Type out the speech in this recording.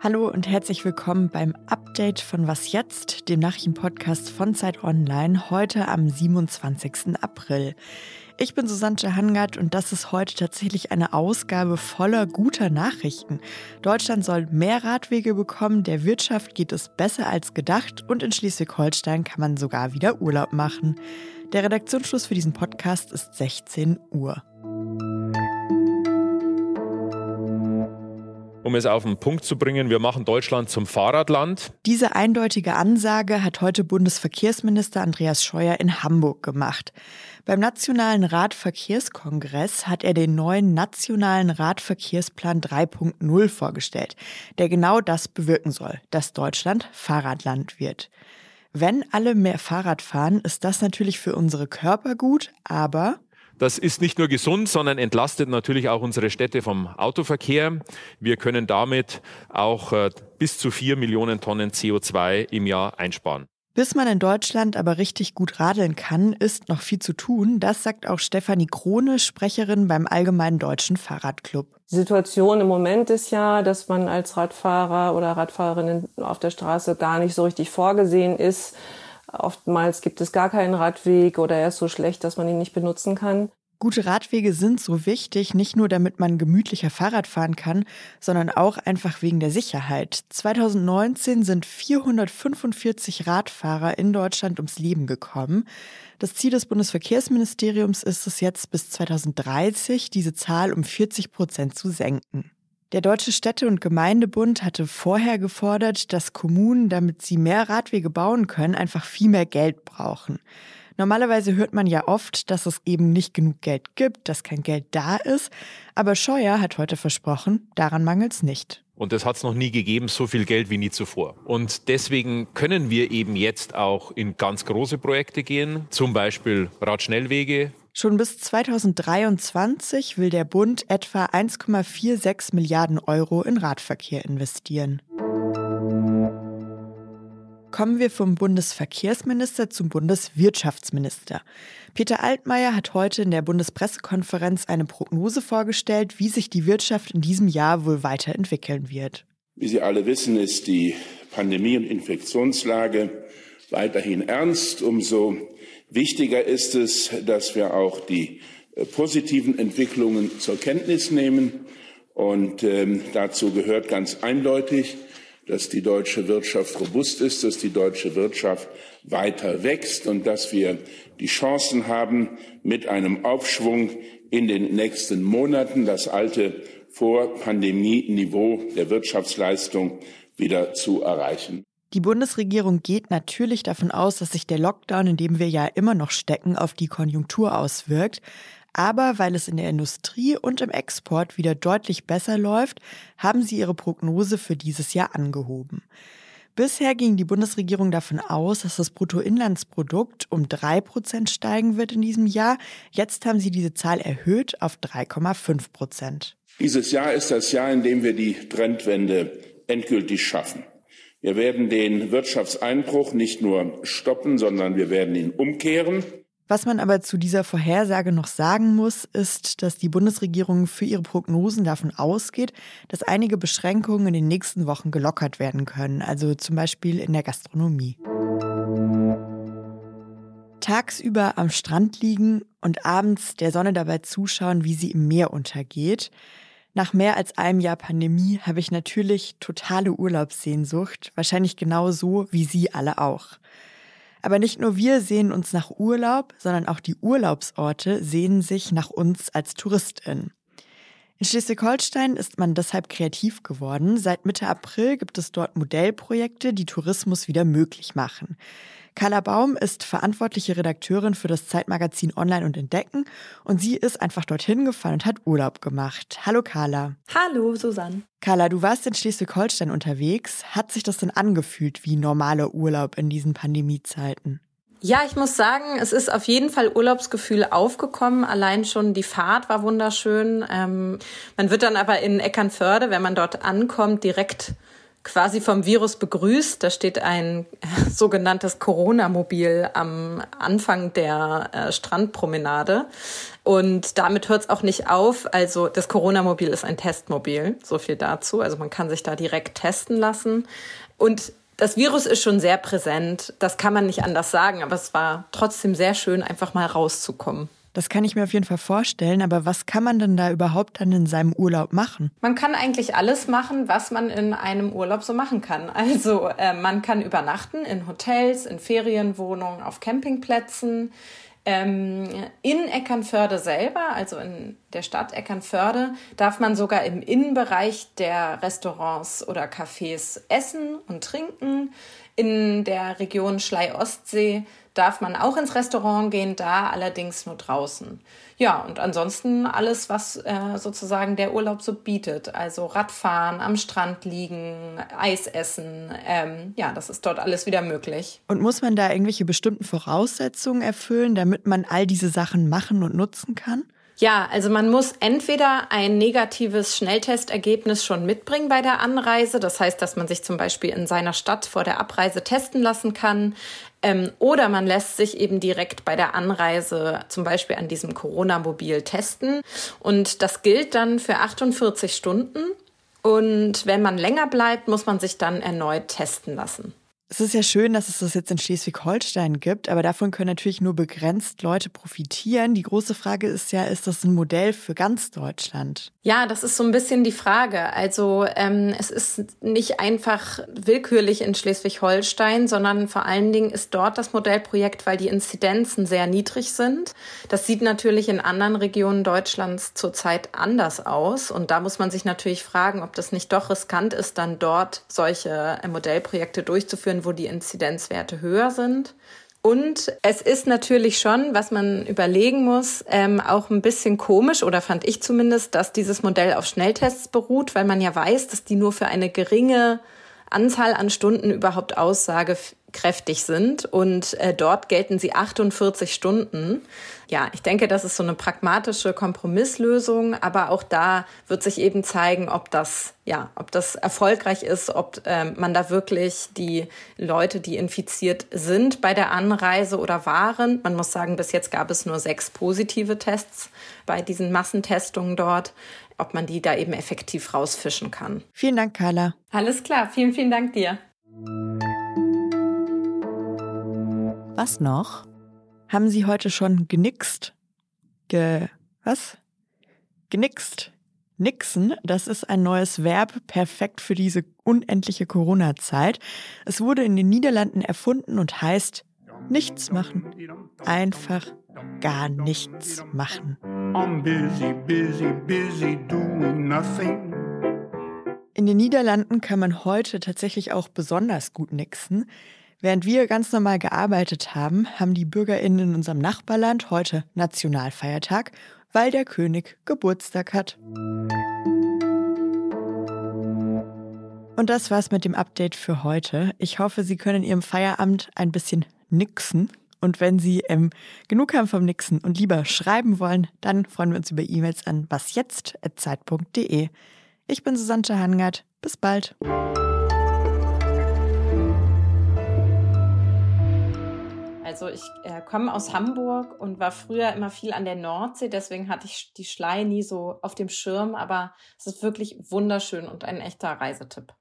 Hallo und herzlich willkommen beim Update von Was jetzt, dem Nachrichtenpodcast von Zeit Online, heute am 27. April. Ich bin Susanne Hangard und das ist heute tatsächlich eine Ausgabe voller guter Nachrichten. Deutschland soll mehr Radwege bekommen, der Wirtschaft geht es besser als gedacht und in Schleswig-Holstein kann man sogar wieder Urlaub machen. Der Redaktionsschluss für diesen Podcast ist 16 Uhr. um es auf den Punkt zu bringen, wir machen Deutschland zum Fahrradland. Diese eindeutige Ansage hat heute Bundesverkehrsminister Andreas Scheuer in Hamburg gemacht. Beim Nationalen Radverkehrskongress hat er den neuen Nationalen Radverkehrsplan 3.0 vorgestellt, der genau das bewirken soll, dass Deutschland Fahrradland wird. Wenn alle mehr Fahrrad fahren, ist das natürlich für unsere Körper gut, aber das ist nicht nur gesund, sondern entlastet natürlich auch unsere Städte vom Autoverkehr. Wir können damit auch äh, bis zu vier Millionen Tonnen CO2 im Jahr einsparen. Bis man in Deutschland aber richtig gut radeln kann, ist noch viel zu tun. Das sagt auch Stefanie Krone, Sprecherin beim Allgemeinen Deutschen Fahrradclub. Die Situation im Moment ist ja, dass man als Radfahrer oder Radfahrerin auf der Straße gar nicht so richtig vorgesehen ist. Oftmals gibt es gar keinen Radweg oder er ist so schlecht, dass man ihn nicht benutzen kann. Gute Radwege sind so wichtig, nicht nur damit man gemütlicher Fahrrad fahren kann, sondern auch einfach wegen der Sicherheit. 2019 sind 445 Radfahrer in Deutschland ums Leben gekommen. Das Ziel des Bundesverkehrsministeriums ist es jetzt bis 2030, diese Zahl um 40 Prozent zu senken. Der Deutsche Städte- und Gemeindebund hatte vorher gefordert, dass Kommunen, damit sie mehr Radwege bauen können, einfach viel mehr Geld brauchen. Normalerweise hört man ja oft, dass es eben nicht genug Geld gibt, dass kein Geld da ist. Aber Scheuer hat heute versprochen, daran mangelt es nicht. Und es hat es noch nie gegeben, so viel Geld wie nie zuvor. Und deswegen können wir eben jetzt auch in ganz große Projekte gehen, zum Beispiel Radschnellwege, Schon bis 2023 will der Bund etwa 1,46 Milliarden Euro in Radverkehr investieren. Kommen wir vom Bundesverkehrsminister zum Bundeswirtschaftsminister. Peter Altmaier hat heute in der Bundespressekonferenz eine Prognose vorgestellt, wie sich die Wirtschaft in diesem Jahr wohl weiterentwickeln wird. Wie Sie alle wissen, ist die Pandemie- und Infektionslage weiterhin ernst. Umso Wichtiger ist es, dass wir auch die äh, positiven Entwicklungen zur Kenntnis nehmen. Und ähm, dazu gehört ganz eindeutig, dass die deutsche Wirtschaft robust ist, dass die deutsche Wirtschaft weiter wächst und dass wir die Chancen haben, mit einem Aufschwung in den nächsten Monaten das alte Vor-Pandemie-Niveau der Wirtschaftsleistung wieder zu erreichen. Die Bundesregierung geht natürlich davon aus, dass sich der Lockdown, in dem wir ja immer noch stecken, auf die Konjunktur auswirkt. Aber weil es in der Industrie und im Export wieder deutlich besser läuft, haben sie ihre Prognose für dieses Jahr angehoben. Bisher ging die Bundesregierung davon aus, dass das Bruttoinlandsprodukt um drei Prozent steigen wird in diesem Jahr. Jetzt haben sie diese Zahl erhöht auf 3,5 Prozent. Dieses Jahr ist das Jahr, in dem wir die Trendwende endgültig schaffen. Wir werden den Wirtschaftseinbruch nicht nur stoppen, sondern wir werden ihn umkehren. Was man aber zu dieser Vorhersage noch sagen muss, ist, dass die Bundesregierung für ihre Prognosen davon ausgeht, dass einige Beschränkungen in den nächsten Wochen gelockert werden können, also zum Beispiel in der Gastronomie. Tagsüber am Strand liegen und abends der Sonne dabei zuschauen, wie sie im Meer untergeht. Nach mehr als einem Jahr Pandemie habe ich natürlich totale Urlaubssehnsucht, wahrscheinlich genau so wie Sie alle auch. Aber nicht nur wir sehen uns nach Urlaub, sondern auch die Urlaubsorte sehnen sich nach uns als Touristin. In Schleswig-Holstein ist man deshalb kreativ geworden. Seit Mitte April gibt es dort Modellprojekte, die Tourismus wieder möglich machen. Carla Baum ist verantwortliche Redakteurin für das Zeitmagazin Online und Entdecken und sie ist einfach dorthin gefahren und hat Urlaub gemacht. Hallo Carla. Hallo Susanne. Carla, du warst in Schleswig-Holstein unterwegs. Hat sich das denn angefühlt wie normaler Urlaub in diesen Pandemiezeiten? Ja, ich muss sagen, es ist auf jeden Fall Urlaubsgefühl aufgekommen. Allein schon die Fahrt war wunderschön. Ähm, man wird dann aber in Eckernförde, wenn man dort ankommt, direkt quasi vom Virus begrüßt. Da steht ein sogenanntes Corona-Mobil am Anfang der äh, Strandpromenade. Und damit hört es auch nicht auf. Also das Corona-Mobil ist ein Testmobil, so viel dazu. Also man kann sich da direkt testen lassen. Und das Virus ist schon sehr präsent. Das kann man nicht anders sagen, aber es war trotzdem sehr schön, einfach mal rauszukommen. Das kann ich mir auf jeden Fall vorstellen, aber was kann man denn da überhaupt dann in seinem Urlaub machen? Man kann eigentlich alles machen, was man in einem Urlaub so machen kann. Also äh, man kann übernachten in Hotels, in Ferienwohnungen, auf Campingplätzen. Ähm, in Eckernförde selber, also in der Stadt Eckernförde, darf man sogar im Innenbereich der Restaurants oder Cafés essen und trinken. In der Region Schlei-Ostsee darf man auch ins Restaurant gehen, da allerdings nur draußen. Ja, und ansonsten alles, was äh, sozusagen der Urlaub so bietet. Also Radfahren, am Strand liegen, Eis essen. Ähm, ja, das ist dort alles wieder möglich. Und muss man da irgendwelche bestimmten Voraussetzungen erfüllen, damit man all diese Sachen machen und nutzen kann? Ja, also man muss entweder ein negatives Schnelltestergebnis schon mitbringen bei der Anreise. Das heißt, dass man sich zum Beispiel in seiner Stadt vor der Abreise testen lassen kann. Ähm, oder man lässt sich eben direkt bei der Anreise zum Beispiel an diesem Corona-Mobil testen. Und das gilt dann für 48 Stunden. Und wenn man länger bleibt, muss man sich dann erneut testen lassen. Es ist ja schön, dass es das jetzt in Schleswig-Holstein gibt, aber davon können natürlich nur begrenzt Leute profitieren. Die große Frage ist ja, ist das ein Modell für ganz Deutschland? Ja, das ist so ein bisschen die Frage. Also ähm, es ist nicht einfach willkürlich in Schleswig-Holstein, sondern vor allen Dingen ist dort das Modellprojekt, weil die Inzidenzen sehr niedrig sind. Das sieht natürlich in anderen Regionen Deutschlands zurzeit anders aus. Und da muss man sich natürlich fragen, ob das nicht doch riskant ist, dann dort solche äh, Modellprojekte durchzuführen führen, wo die Inzidenzwerte höher sind. Und es ist natürlich schon, was man überlegen muss, ähm, auch ein bisschen komisch oder fand ich zumindest, dass dieses Modell auf Schnelltests beruht, weil man ja weiß, dass die nur für eine geringe Anzahl an Stunden überhaupt aussagekräftig sind. Und äh, dort gelten sie 48 Stunden ja, ich denke, das ist so eine pragmatische Kompromisslösung, aber auch da wird sich eben zeigen, ob das, ja, ob das erfolgreich ist, ob äh, man da wirklich die Leute, die infiziert sind, bei der Anreise oder waren. Man muss sagen, bis jetzt gab es nur sechs positive Tests bei diesen Massentestungen dort, ob man die da eben effektiv rausfischen kann. Vielen Dank, Carla. Alles klar, vielen, vielen Dank dir. Was noch? Haben Sie heute schon genixt? Ge was? Genixt. Nixen, das ist ein neues Verb, perfekt für diese unendliche Corona-Zeit. Es wurde in den Niederlanden erfunden und heißt nichts machen. Einfach gar nichts machen. In den Niederlanden kann man heute tatsächlich auch besonders gut nixen. Während wir ganz normal gearbeitet haben, haben die BürgerInnen in unserem Nachbarland heute Nationalfeiertag, weil der König Geburtstag hat. Und das war's mit dem Update für heute. Ich hoffe, Sie können Ihrem Feierabend ein bisschen nixen. Und wenn Sie ähm, genug haben vom Nixen und lieber schreiben wollen, dann freuen wir uns über E-Mails an wasjetzt.zeit.de. Ich bin Susanne Hangard. Bis bald. Also ich äh, komme aus Hamburg und war früher immer viel an der Nordsee, deswegen hatte ich die Schlei nie so auf dem Schirm, aber es ist wirklich wunderschön und ein echter Reisetipp.